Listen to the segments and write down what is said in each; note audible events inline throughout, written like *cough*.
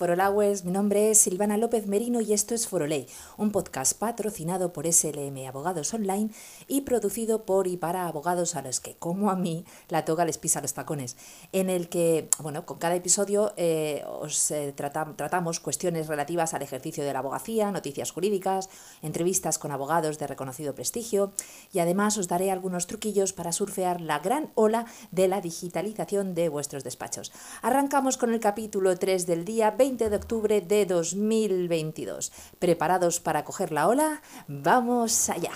Forolawes. Mi nombre es Silvana López Merino y esto es Foroley, un podcast patrocinado por SLM Abogados Online y producido por y para abogados a los que, como a mí, la toga les pisa los tacones. En el que, bueno, con cada episodio eh, os eh, tratamos cuestiones relativas al ejercicio de la abogacía, noticias jurídicas, entrevistas con abogados de reconocido prestigio y además os daré algunos truquillos para surfear la gran ola de la digitalización de vuestros despachos. Arrancamos con el capítulo 3 del día 20 de octubre de 2022. ¿Preparados para coger la ola? ¡Vamos allá!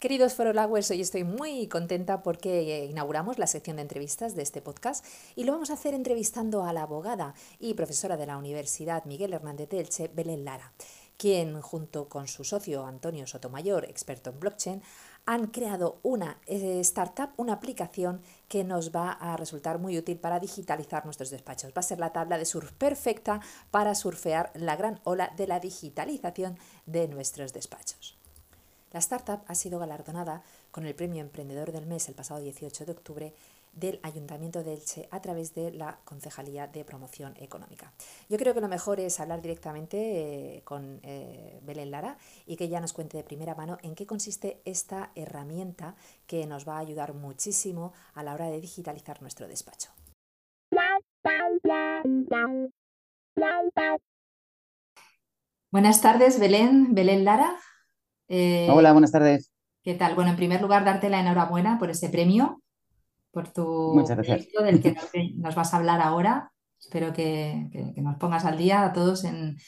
Queridos Forolawers, hoy estoy muy contenta porque inauguramos la sección de entrevistas de este podcast y lo vamos a hacer entrevistando a la abogada y profesora de la Universidad Miguel Hernández de Elche, Belén Lara, quien junto con su socio Antonio Sotomayor, experto en blockchain, han creado una eh, startup, una aplicación que nos va a resultar muy útil para digitalizar nuestros despachos. Va a ser la tabla de surf perfecta para surfear la gran ola de la digitalización de nuestros despachos. La startup ha sido galardonada con el Premio Emprendedor del Mes el pasado 18 de octubre del Ayuntamiento de Elche a través de la Concejalía de Promoción Económica. Yo creo que lo mejor es hablar directamente eh, con eh, Belén Lara y que ella nos cuente de primera mano en qué consiste esta herramienta que nos va a ayudar muchísimo a la hora de digitalizar nuestro despacho. Buenas tardes, Belén. Belén Lara. Eh, Hola, buenas tardes. ¿Qué tal? Bueno, en primer lugar, darte la enhorabuena por este premio por tu proyecto del que nos vas a hablar ahora. Espero que, nos pongas al día a todos en,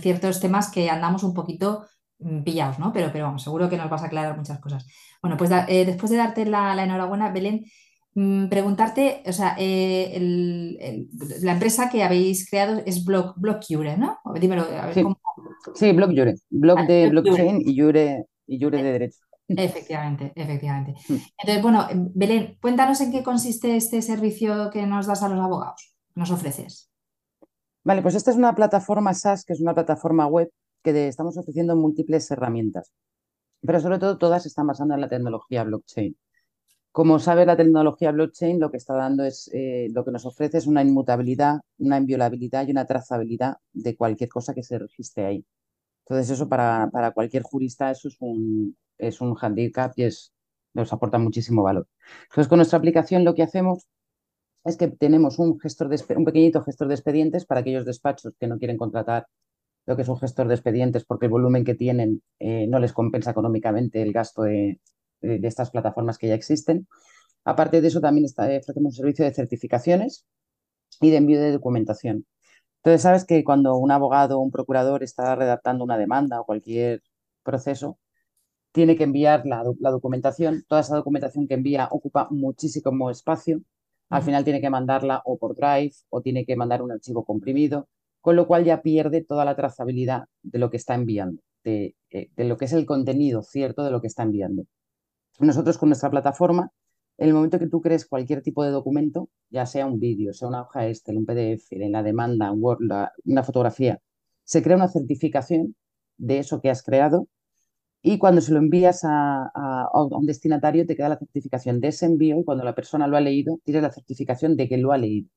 ciertos temas que andamos un poquito mm, pillados, ¿no? Pero, pero vamos, seguro que nos vas a aclarar muchas cosas. Bueno, pues eh, después de darte la, enhorabuena, Belén, mm, preguntarte, o sea, eh, la empresa que habéis creado es Block, Blockjure, ¿no? Dímelo, a ver sí. cómo. Sí, Blockjure, Block de blockchain y Jure, y Jure de derecho. Efectivamente, efectivamente. *laughs* Mm. Entonces, bueno, Belén, cuéntanos en qué consiste este servicio que nos das a los abogados, nos ofreces. Vale, pues esta es una plataforma SaaS, que es una plataforma web que estamos ofreciendo múltiples herramientas, pero sobre todo todas están basando en la tecnología blockchain. Como sabes, la tecnología blockchain lo que está dando es, eh, lo que nos ofrece es una inmutabilidad, una inviolabilidad y una trazabilidad de cualquier cosa que se registre ahí. Entonces, eso para, para cualquier jurista, eso es un, es un handicap y es, nos aporta muchísimo valor. Entonces, con nuestra aplicación lo que hacemos es que tenemos un, gestor de, un pequeñito gestor de expedientes para aquellos despachos que no quieren contratar lo que es un gestor de expedientes porque el volumen que tienen eh, no les compensa económicamente el gasto de, estas plataformas que ya existen. Aparte de eso, también está, ofrecemos un servicio de certificaciones y de envío de documentación. Entonces, sabes que cuando un abogado o un procurador está redactando una demanda o cualquier proceso, tiene que enviar la, documentación. Toda esa documentación que envía ocupa muchísimo espacio. Al final tiene que mandarla o por Drive o tiene que mandar un archivo comprimido, con lo cual ya pierde toda la trazabilidad de lo que está enviando, de, eh, lo que es el contenido cierto de lo que está enviando. Nosotros con nuestra plataforma, en el momento que tú crees cualquier tipo de documento, ya sea un vídeo, sea una hoja Excel, un PDF, en la demanda, un Word, una fotografía, se crea una certificación de eso que has creado y cuando se lo envías a, un destinatario te queda la certificación de ese envío y cuando la persona lo ha leído tienes la certificación de que lo ha leído.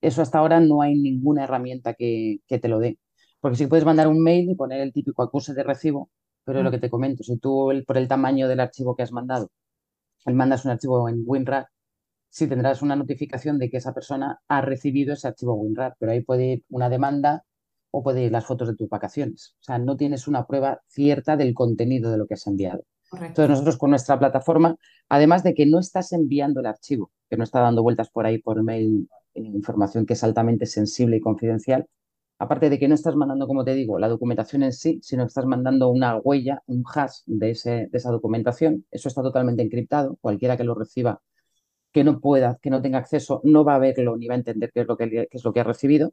Eso hasta ahora no hay ninguna herramienta que, te lo dé. Porque si puedes mandar un mail y poner el típico acuse de recibo, pero lo mm. que te comento, si tú por el tamaño del archivo que has mandado, mandas un archivo en WinRAR, sí tendrás una notificación de que esa persona ha recibido ese archivo WinRAR, pero ahí puede ir una demanda o puede ir las fotos de tus vacaciones. O sea, no tienes una prueba cierta del contenido de lo que has enviado. Entonces nosotros con nuestra plataforma, además de que no estás enviando el archivo, que no está dando vueltas por ahí por mail, eh, información que es altamente sensible y confidencial, aparte de que no estás mandando, como te digo, la documentación en sí, sino que estás mandando una huella, un hash de, ese, de esa documentación, eso está totalmente encriptado, cualquiera que lo reciba que no pueda, que no tenga acceso, no va a verlo ni va a entender qué es lo que, qué es lo que ha recibido.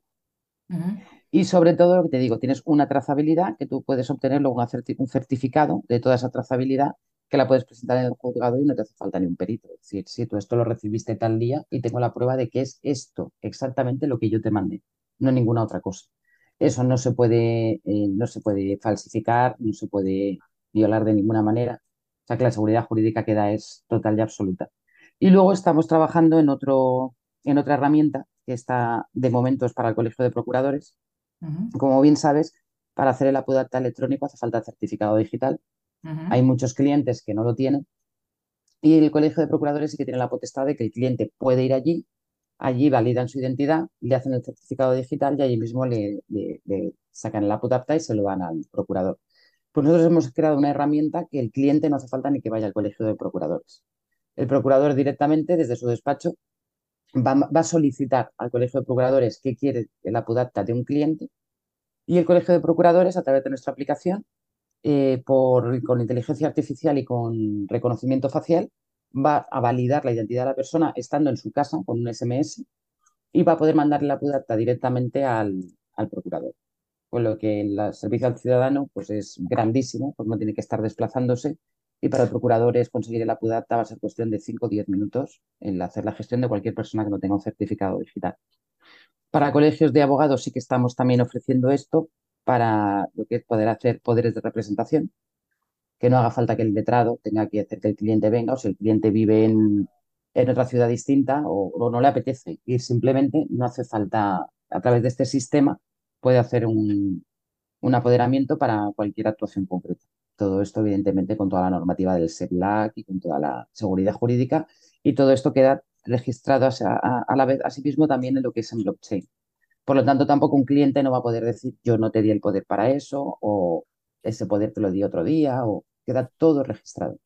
Y sobre todo, lo que te digo, tienes una trazabilidad que tú puedes obtener luego un certificado de toda esa trazabilidad que la puedes presentar en el juzgado y no te hace falta ni un perito. Es decir, si tú esto lo recibiste tal día y tengo la prueba de que es esto, exactamente lo que yo te mandé, no ninguna otra cosa. Eso no se puede, eh, no se puede falsificar, no se puede violar de ninguna manera. O sea que la seguridad jurídica que da es total y absoluta. Y luego estamos trabajando en, otro, en otra herramienta que está de momento es para el Colegio de Procuradores. Como bien sabes, para hacer el apudata electrónico hace falta certificado digital. Hay muchos clientes que no lo tienen y el Colegio de Procuradores sí que tiene la potestad de que el cliente puede ir allí, allí validan su identidad, le hacen el certificado digital y allí mismo le, sacan el apudata y se lo dan al procurador. Pues nosotros hemos creado una herramienta que el cliente no hace falta ni que vaya al Colegio de Procuradores. El procurador directamente desde su despacho va, a solicitar al Colegio de Procuradores que quiere el apudata de un cliente y el Colegio de Procuradores, a través de nuestra aplicación, eh, por, con inteligencia artificial y con reconocimiento facial, va a validar la identidad de la persona estando en su casa con un SMS y va a poder mandarle la pudata directamente al, procurador. Con lo que el servicio al ciudadano pues es grandísimo, pues no tiene que estar desplazándose y para el procurador es conseguir la pudata va a ser cuestión de 5 o 10 minutos en hacer la gestión de cualquier persona que no tenga un certificado digital. Para colegios de abogados sí que estamos también ofreciendo esto para lo que es poder hacer poderes de representación, que no haga falta que el letrado tenga que hacer que el cliente venga o si el cliente vive en, otra ciudad distinta o, no le apetece ir simplemente, no hace falta, a través de este sistema, puede hacer un, un apoderamiento para cualquier actuación concreta. Todo esto, evidentemente, con toda la normativa del SEPLAC y con toda la seguridad jurídica. Y todo esto queda registrado a, la vez, mismo también en lo que es en blockchain. Por lo tanto, tampoco un cliente no va a poder decir yo no te di el poder para eso o ese poder te lo di otro día o queda todo registrado.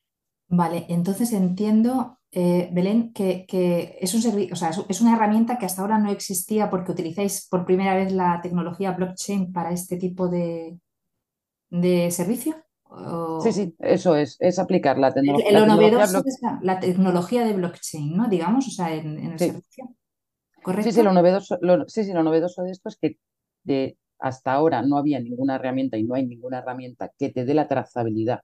Vale, entonces entiendo, eh, Belén, que, es, un o sea, es una herramienta que hasta ahora no existía porque utilizáis por primera vez la tecnología blockchain para este tipo de, de servicio. Sí, sí, eso es, es aplicar la, tecnología. Lo novedoso es la, tecnología de blockchain, ¿no? Digamos, o sea, en, el servicio. ¿Correcto? Sí, sí, lo novedoso, sí, sí, lo novedoso de esto es que de, hasta ahora no había ninguna herramienta y no hay ninguna herramienta que te dé la trazabilidad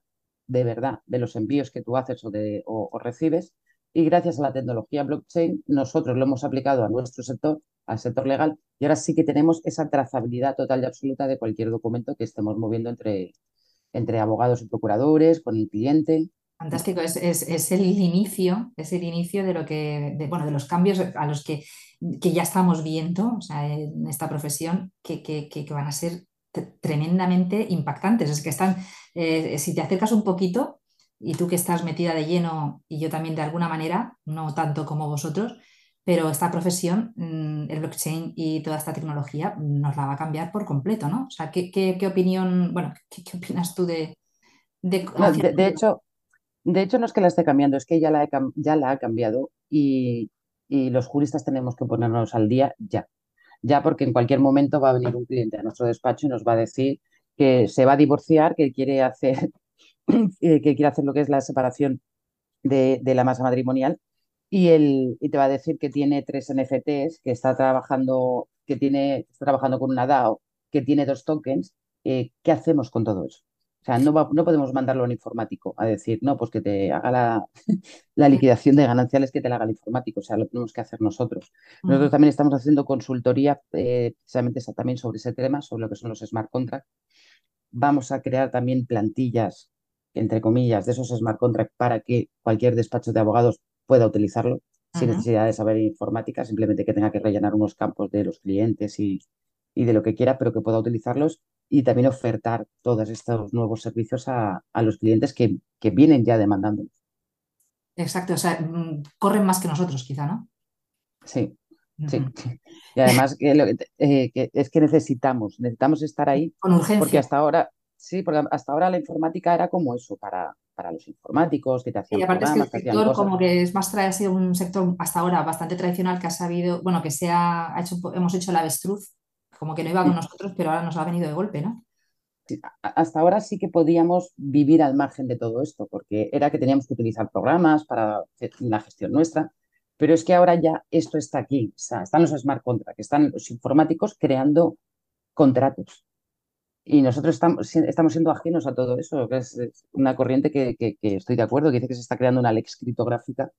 de verdad de los envíos que tú haces o, de, o recibes. Y gracias a la tecnología blockchain, nosotros lo hemos aplicado a nuestro sector, al sector legal, y ahora sí que tenemos esa trazabilidad total y absoluta de cualquier documento que estemos moviendo entre, entre abogados y procuradores, con el cliente. Fantástico, es, es, el inicio, es el inicio de lo que, bueno, de los cambios a los que, que ya estamos viendo en esta profesión que, que, que, van a ser tremendamente impactantes. Es que están, eh, si te acercas un poquito, y tú que estás metida de lleno, y yo también de alguna manera, no tanto como vosotros, pero esta profesión, mm, el blockchain y toda esta tecnología nos la va a cambiar por completo, ¿no? O sea, ¿qué, qué, opinión, bueno, qué, opinas tú de... De, hecho, de hecho, no es que la esté cambiando, es que ya la, ya la ha cambiado y, los juristas tenemos que ponernos al día ya. Ya porque en cualquier momento va a venir un cliente a nuestro despacho y nos va a decir que se va a divorciar, que quiere hacer, *coughs* que quiere hacer lo que es la separación de, de la masa matrimonial y, él, y te va a decir que tiene tres NFTs, que está trabajando, que tiene, trabajando con una DAO, que tiene dos tokens. Eh, ¿Qué hacemos con todo eso? O sea, no, no podemos mandarlo a un informático a decir, no, pues que te haga la, *laughs* la, liquidación de gananciales, que te la haga el informático. O sea, lo tenemos que hacer nosotros. Nosotros también estamos haciendo consultoría eh, precisamente también sobre ese tema, sobre lo que son los smart contracts. Vamos a crear también plantillas, entre comillas, de esos smart contracts para que cualquier despacho de abogados pueda utilizarlo sin necesidad de saber informática, simplemente que tenga que rellenar unos campos de los clientes y, de lo que quiera, pero que pueda utilizarlos y también ofertar todos estos nuevos servicios a, los clientes que, vienen ya demandando. Exacto, o sea, mm, corren más que nosotros, quizá, ¿no? Sí, sí. Y además eh, que, es que necesitamos, necesitamos estar ahí. Con urgencia. Porque hasta ahora, sí, porque hasta ahora la informática era como eso, para, para los informáticos que te hacían y aparte es que el sector como que es más ha sido un sector hasta ahora bastante tradicional que ha sabido, bueno, que se ha, hecho, hemos hecho la avestruz, como que no iba con nosotros, pero ahora nos ha venido de golpe, ¿no? hasta ahora sí que podíamos vivir al margen de todo esto, porque era que teníamos que utilizar programas para la gestión nuestra, pero es que ahora ya esto está aquí, o sea, están los smart contracts, están los informáticos creando contratos y nosotros estamos, siendo ajenos a todo eso, que es una corriente que, estoy de acuerdo, que dice que se está creando una lex criptográfica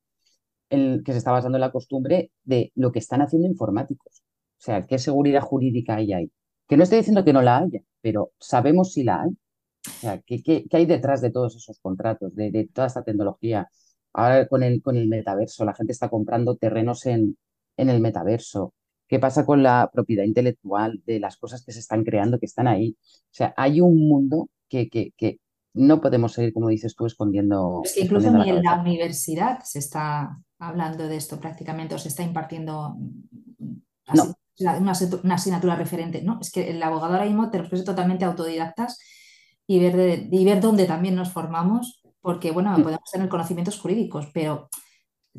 que se está basando en la costumbre de lo que están haciendo informáticos. O sea, ¿qué seguridad jurídica hay ahí? Que no estoy diciendo que no la haya, pero sabemos si la hay. O sea, ¿qué, hay detrás de todos esos contratos, de, toda esta tecnología? Ahora con el, con el metaverso, la gente está comprando terrenos en, en el metaverso. ¿Qué pasa con la propiedad intelectual de las cosas que se están creando, que están ahí? O sea, hay un mundo que, que, que no podemos seguir, como dices tú, escondiendo. Es que incluso ni en la universidad se está hablando de esto prácticamente, o se está impartiendo una, asignatura referente. No, es que el abogado ahora mismo te lo totalmente autodidactas y ver, y ver dónde también nos formamos, porque bueno, podemos tener conocimientos jurídicos, pero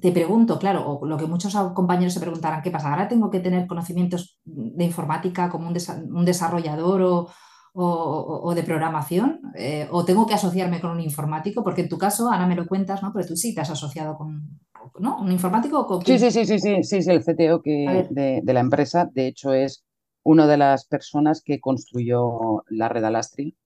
te pregunto, claro, o lo que muchos compañeros se preguntarán, ¿qué pasa? ¿Ahora tengo que tener conocimientos de informática como un, desarrollador o, de programación? Eh, ¿O tengo que asociarme con un informático? Porque en tu caso, Ana, me lo cuentas, ¿no? Pero tú sí te has asociado con, ¿no? ¿Un informático? Sí, sí, sí, sí, sí, sí, sí, el CTO que, de, de, la empresa, de hecho, es una de las personas que construyó la red Alastri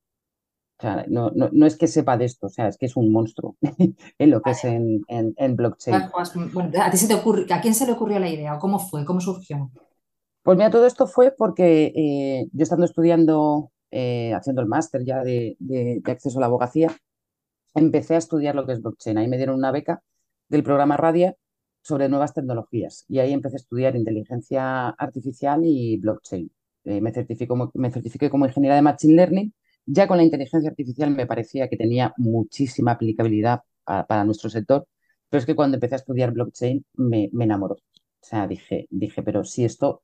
o sea, no, no, no, es que sepa de esto, o sea, es que es un monstruo *laughs* en lo que es en, en, blockchain. Pues, ¿a, ti se te ocurre, ¿A quién se le ocurrió la idea o cómo fue? ¿Cómo surgió? Pues mira, todo esto fue porque eh, yo estando estudiando, eh, haciendo el máster ya de, de, acceso a la abogacía, empecé a estudiar lo que es blockchain. Ahí me dieron una beca del programa Radia sobre nuevas tecnologías y ahí empecé a estudiar inteligencia artificial y blockchain. Eh, me, certifico, me certifiqué como ingeniera de Machine Learning ya con la inteligencia artificial me parecía que tenía muchísima aplicabilidad para, nuestro sector, pero es que cuando empecé a estudiar blockchain me, enamoró. O sea, dije, dije, pero si esto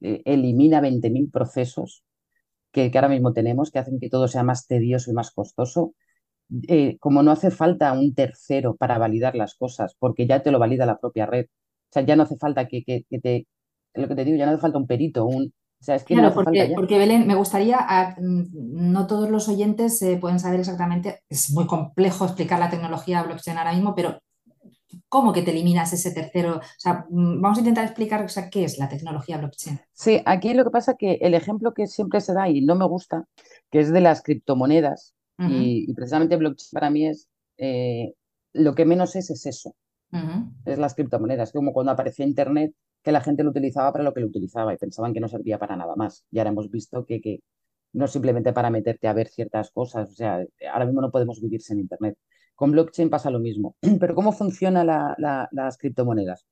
eh, elimina 20.000 procesos que, ahora mismo tenemos, que hacen que todo sea más tedioso y más costoso, eh, como no hace falta un tercero para validar las cosas, porque ya te lo valida la propia red. O sea, ya no hace falta que, que, que te, lo que te digo, ya no hace falta un perito, un, claro, porque, porque, Belén, me gustaría, mm, no todos los oyentes eh, pueden saber exactamente, es muy complejo explicar la tecnología blockchain ahora mismo, pero ¿cómo que te eliminas ese tercero? O sea, mm, vamos a intentar explicar qué es la tecnología blockchain. Sí, aquí lo que pasa es que el ejemplo que siempre se da y no me gusta, que es de las criptomonedas, y, precisamente blockchain para mí es, eh, lo que menos es es eso, es las criptomonedas, como cuando apareció Internet que la gente lo utilizaba para lo que lo utilizaba y pensaban que no servía para nada más. Y ahora hemos visto que, que no simplemente para meterte a ver ciertas cosas, o sea, ahora mismo no podemos vivir sin Internet. Con blockchain pasa lo mismo. *clears throat* Pero ¿cómo funcionan las criptomonedas?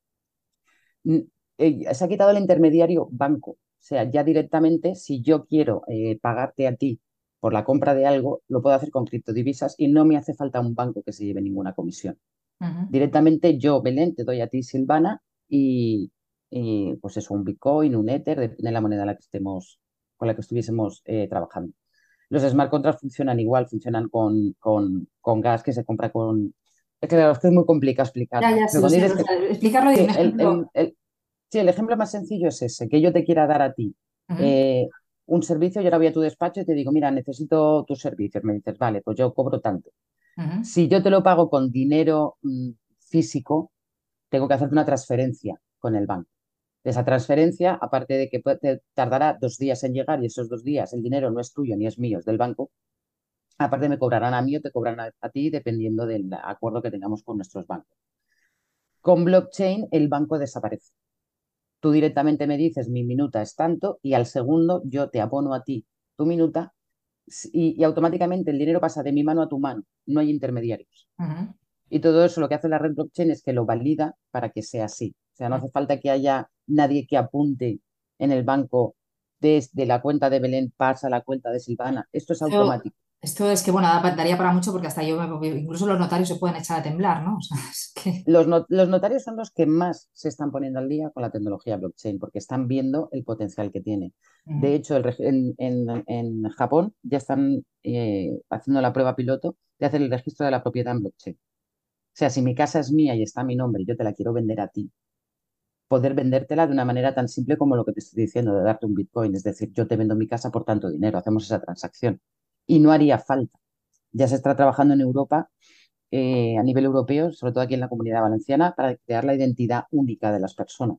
Mm, eh, se ha quitado el intermediario banco. O sea, ya directamente, si yo quiero eh, pagarte a ti por la compra de algo, lo puedo hacer con criptodivisas y no me hace falta un banco que se lleve ninguna comisión. Directamente yo, Belén, te doy a ti, Silvana, y, y pues eso, un Bitcoin, un Ether, depende de la moneda la que estemos, con la que estuviésemos eh, trabajando. Los smart contracts funcionan igual, funcionan con, con, con gas que se compra con... Claro, es que es muy complicado explicarlo. Ya, ya, sí, explicarlo el, el, sí, el ejemplo más sencillo es ese, que yo te quiera dar a ti eh, un servicio, yo ahora voy a tu despacho y te digo, mira, necesito tus servicios. Me dices, vale, pues yo cobro tanto. Si yo te lo pago con dinero mm, físico, tengo que hacerte una transferencia con el banco esa transferencia, aparte de que te tardará dos días en llegar y esos dos días el dinero no es tuyo ni es mío, es del banco, aparte me cobrarán a mí o te cobrarán a, ti dependiendo del acuerdo que tengamos con nuestros bancos. Con blockchain el banco desaparece. Tú directamente me dices mi minuta es tanto y al segundo yo te abono a ti tu minuta y, automáticamente el dinero pasa de mi mano a tu mano. No hay intermediarios. Y todo eso lo que hace la red blockchain es que lo valida para que sea así. O sea, no hace falta que haya nadie que apunte en el banco desde la cuenta de Belén pasa a la cuenta de Silvana. Esto es automático. Esto es que, bueno, daría para mucho porque hasta yo, incluso los notarios se pueden echar a temblar, *laughs* ¿no? los, notarios son los que más se están poniendo al día con la tecnología blockchain porque están viendo el potencial que tiene. De hecho, en, Japón ya están eh, haciendo la prueba piloto de hacer el registro de la propiedad en blockchain. O sea, si mi casa es mía y está mi nombre y yo te la quiero vender a ti, poder vendértela de una manera tan simple como lo que te estoy diciendo, de darte un Bitcoin. Es decir, yo te vendo mi casa por tanto dinero, hacemos esa transacción. Y no haría falta. Ya se está trabajando en Europa, eh, a nivel europeo, sobre todo aquí en la comunidad valenciana, para crear la identidad única de las personas.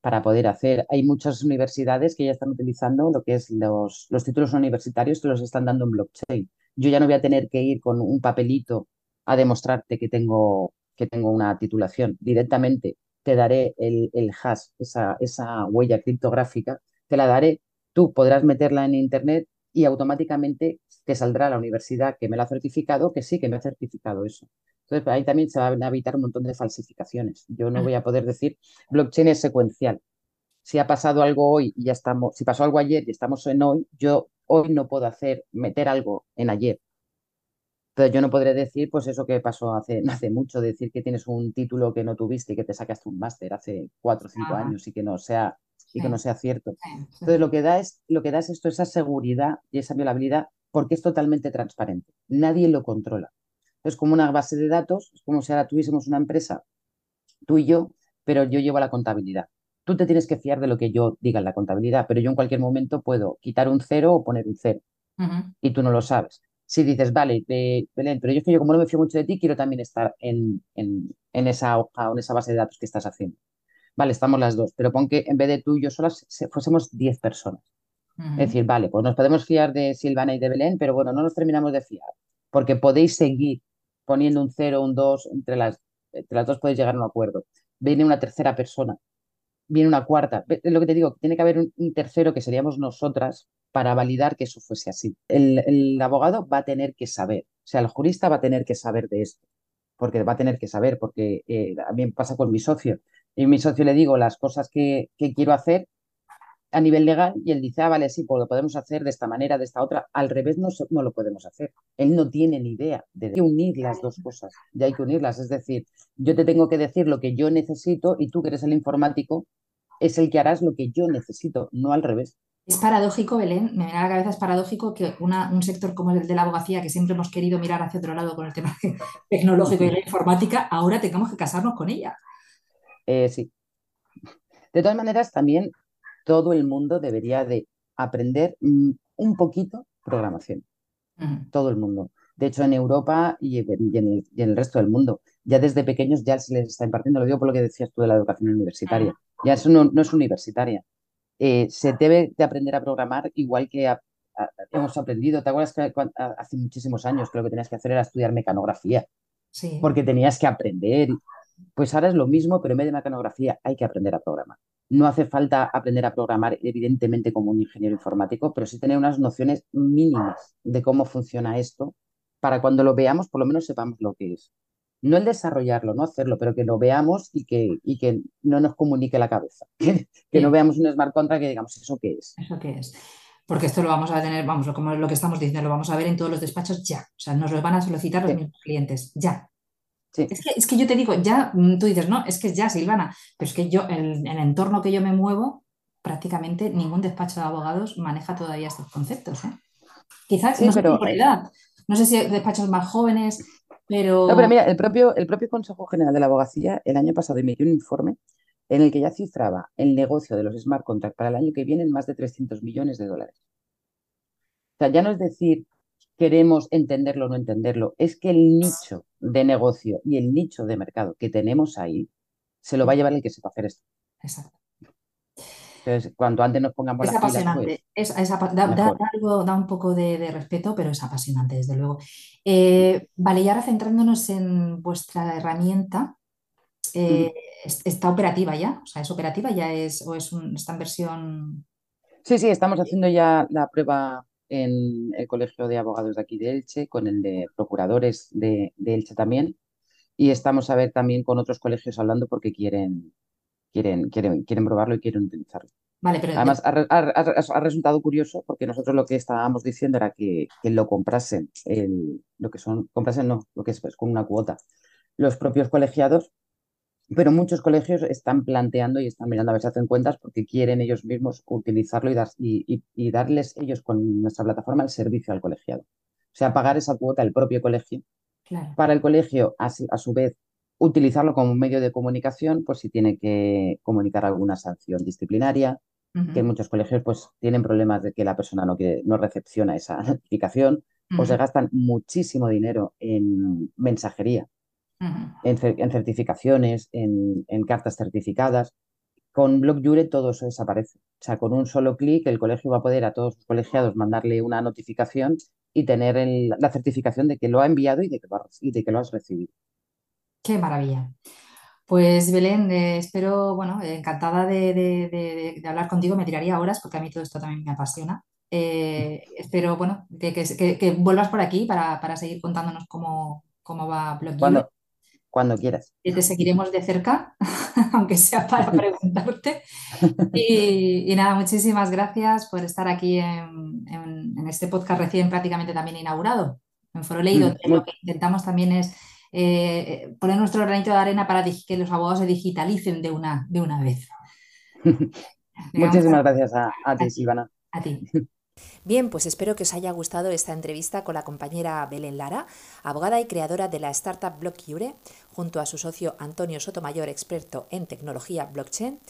Para poder hacer, hay muchas universidades que ya están utilizando lo que es los, los títulos universitarios que los están dando en blockchain. Yo ya no voy a tener que ir con un papelito a demostrarte que tengo, que tengo una titulación. Directamente te daré el, el hash, esa, esa huella criptográfica, te la daré, tú podrás meterla en Internet y automáticamente te saldrá la universidad que me la ha certificado, que sí, que me ha certificado eso. Entonces, ahí también se van a evitar un montón de falsificaciones. Yo no voy a poder decir, blockchain es secuencial. Si ha pasado algo hoy y ya estamos, si pasó algo ayer y estamos en hoy, yo hoy no puedo hacer, meter algo en ayer. Entonces yo no podré decir, pues eso que pasó hace, *laughs* hace mucho, decir que tienes un título que no tuviste y que te sacaste un máster hace cuatro o cinco Nada. años y que no sea, y que no sea cierto. Entonces lo que da es, lo que da es esto, esa seguridad y esa violabilidad, porque es totalmente transparente. Nadie lo controla. Es como una base de datos, es como si ahora tuviésemos una empresa, tú y yo, pero yo llevo la contabilidad. Tú te tienes que fiar de lo que yo diga en la contabilidad, pero yo en cualquier momento puedo quitar un cero o poner un cero y tú no lo sabes. Si dices, vale, eh, Belén, pero yo es que yo como no me fío mucho de ti, quiero también estar en, en, en esa hoja o en esa base de datos que estás haciendo. Vale, estamos las dos, pero pon que en vez de tú y yo solas se- fuésemos 10 personas. Es decir, vale, pues nos podemos fiar de Silvana y de Belén, pero bueno, no nos terminamos de fiar, porque podéis seguir poniendo un cero, un dos, entre las, entre las dos podéis llegar a un acuerdo. Viene una tercera persona, viene una cuarta. Es lo que te digo, tiene que haber un, tercero que seríamos nosotras para validar que eso fuese así. El, el abogado va a tener que saber, o sea, el jurista va a tener que saber de esto, porque va a tener que saber, porque eh, me pasa con mi socio. Y mi socio le digo las cosas que, que quiero hacer a nivel legal y él dice, ah, vale, sí, pues lo podemos hacer de esta manera, de esta otra. Al revés no, no lo podemos hacer. Él no tiene ni idea de hay que unir las dos cosas, ya hay que unirlas. Es decir, yo te tengo que decir lo que yo necesito y tú que eres el informático es el que harás lo que yo necesito, no al revés. Es paradójico, Belén, me viene a la cabeza, es paradójico que una- un sector como el de la abogacía, que siempre hemos querido mirar hacia otro lado con el tema *laughs* tecnológico y la informática, ahora tengamos que casarnos con ella. Eh, sí. De todas maneras, también todo el mundo debería de aprender mm, un poquito programación. Todo el mundo. De hecho, en Europa y en, y en el, y en el resto del mundo, ya desde pequeños ya se les está impartiendo, lo digo por lo que decías tú de la educación universitaria, ya eso no, no es universitaria. Eh, se debe de aprender a programar igual que a- a- hemos aprendido. ¿Te acuerdas que a- hace muchísimos años que lo que tenías que hacer era estudiar mecanografía? Sí. Porque tenías que aprender. Pues ahora es lo mismo, pero en vez de mecanografía hay que aprender a programar. No hace falta aprender a programar, evidentemente, como un ingeniero informático, pero sí tener unas nociones mínimas de cómo funciona esto para cuando lo veamos, por lo menos sepamos lo que es. No el desarrollarlo, no hacerlo, pero que lo veamos y que, y que no nos comunique la cabeza. *laughs* Que, que no veamos un smart contract que digamos, ¿eso qué es? ¿Eso qué es? Porque esto lo vamos a tener, vamos, como lo que estamos diciendo, lo vamos a ver en todos los despachos ya. O sea, nos lo van a solicitar los Sí, mismos clientes ya. Sí. Es que, es que yo te digo, ya, mm, tú dices, no, es que es ya, Silvana, pero es que yo, el, el entorno que yo me muevo, prácticamente ningún despacho de abogados maneja todavía estos conceptos, ¿eh? Quizás, Sí, no sé si pero por edad, no sé si despachos más jóvenes, No, pero pero mira, el propio, el propio Consejo General de la Abogacía el año pasado emitió un informe en el que ya cifraba el negocio de los smart contracts para el año que viene en más de 300 millones de dólares. O sea, ya no es decir queremos entenderlo o no entenderlo, es que el nicho de negocio y el nicho de mercado que tenemos ahí se lo va a llevar el que sepa hacer esto. exacto. Entonces, cuanto antes nos pongamos Es las pilas, apasionante, pues es, es apa- da, algo- da un poco de, de respeto, pero es apasionante, desde luego. Eh, vale, y ahora centrándonos en vuestra herramienta, eh, ¿está operativa ya? O sea, ¿es operativa ya es, o es un- está en versión... Sí, sí, estamos haciendo ya la prueba en el Colegio de Abogados de aquí de Elche, con el de procuradores de, de Elche también. Y estamos a ver también con otros colegios hablando porque quieren, quieren, quieren, quieren probarlo y quieren utilizarlo. Vale, pero de- Además, ha, ha- ha- ha resultado curioso porque nosotros lo que estábamos diciendo era que, que lo comprasen, el, lo que son, comprasen no, lo que es, es con una cuota, los propios colegiados, pero muchos colegios están planteando y están mirando a ver si hacen cuentas porque quieren ellos mismos utilizarlo y, dar- y, y- y darles ellos con nuestra plataforma el servicio al colegiado. O sea, pagar esa cuota el propio colegio claro. para el colegio, a, su- a su vez, utilizarlo como un medio de comunicación, pues si tiene que comunicar alguna sanción disciplinaria, que en muchos colegios pues tienen problemas de que la persona no, quiere- no recepciona esa *laughs* notificación o se ujú, gastan muchísimo dinero en mensajería, en, cer- en certificaciones, en, en cartas certificadas. Con BlockJure todo eso desaparece. O sea, con un solo clic el colegio va a poder a todos sus colegiados mandarle una notificación y tener el- la certificación de que lo ha enviado y de que lo, ha- y de que lo has recibido. Qué maravilla. Pues Belén, eh, espero, bueno, eh, encantada de, de- de- de hablar contigo, me tiraría horas porque a mí todo esto también me apasiona. Eh, espero, bueno, que, que- que- que vuelvas por aquí para, para seguir contándonos cómo, cómo va Blog Cuando, cuando quieras. Y te seguiremos de cerca, *laughs* aunque sea para *laughs* preguntarte. Y, nada, muchísimas gracias por estar aquí en, este podcast recién prácticamente también inaugurado, en Foro mm, donde lo que intentamos también es eh, poner nuestro granito de arena para que los abogados se digitalicen de una, de una vez. *laughs* Muchísimas gracias a, ti, Silvana. A ti. Bien, pues espero que os haya gustado esta entrevista con la compañera Belén Lara, abogada y creadora de la startup BlockCure, junto a su socio Antonio Sotomayor, experto en tecnología blockchain.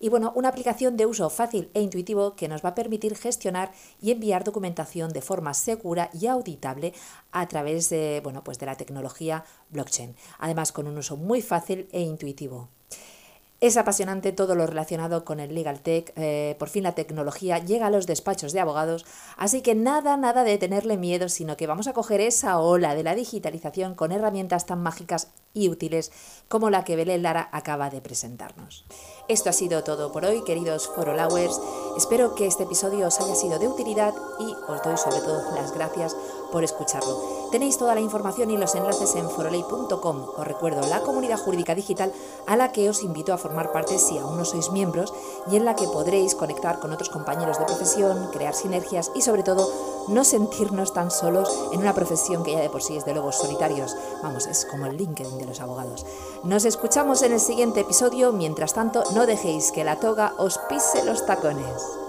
Y bueno, una aplicación de uso fácil e intuitivo que nos va a permitir gestionar y enviar documentación de forma segura y auditable a través de, bueno, pues de la tecnología blockchain. Además, con un uso muy fácil e intuitivo. Es apasionante todo lo relacionado con el legal tech. Eh, por fin la tecnología llega a los despachos de abogados, así que nada, nada de tenerle miedo, sino que vamos a coger esa ola de la digitalización con herramientas tan mágicas y útiles como la que Belén Lara acaba de presentarnos. Esto ha sido todo por hoy, queridos forolowers. Espero que este episodio os haya sido de utilidad y os doy sobre todo las gracias por escucharlo. Tenéis toda la información y los enlaces en foroley.com. Os recuerdo la comunidad jurídica digital a la que os invito a formar parte si aún no sois miembros y en la que podréis conectar con otros compañeros de profesión, crear sinergias y sobre todo no sentirnos tan solos en una profesión que ya de por sí es de lobos solitarios. Vamos, es como el LinkedIn de los abogados. Nos escuchamos en el siguiente episodio. Mientras tanto, no dejéis que la toga os pise los tacones.